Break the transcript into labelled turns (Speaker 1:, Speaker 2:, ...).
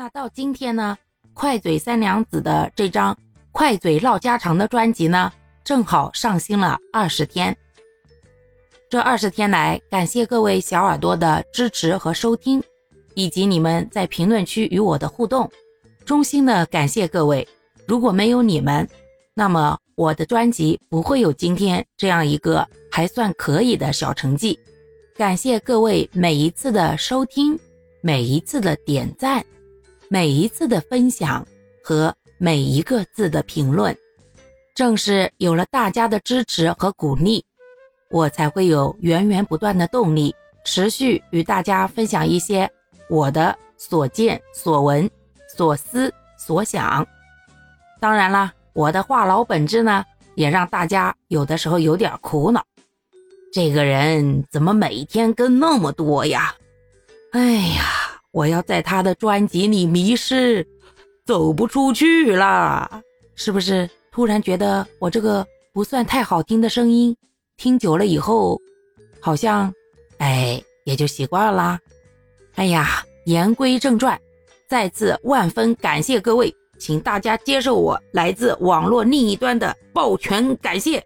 Speaker 1: 那到今天呢，快嘴三娘子的这张《快嘴唠家常》的专辑呢，正好上新了二十天。这二十天来，感谢各位小耳朵的支持和收听，以及你们在评论区与我的互动，衷心的感谢各位。如果没有你们，那么我的专辑不会有今天这样一个还算可以的小成绩。感谢各位每一次的收听，每一次的点赞。每一次的分享和每一个字的评论，正是有了大家的支持和鼓励，我才会有源源不断的动力，持续与大家分享一些我的所见所闻、所思所想。当然啦，我的话痨本质呢，也让大家有的时候有点苦恼。这个人怎么每天跟那么多呀？哎呀！我要在他的专辑里迷失，走不出去了，是不是？突然觉得我这个不算太好听的声音，听久了以后，好像，哎，也就习惯了。哎呀，言归正传，再次万分感谢各位，请大家接受我来自网络另一端的抱拳感谢。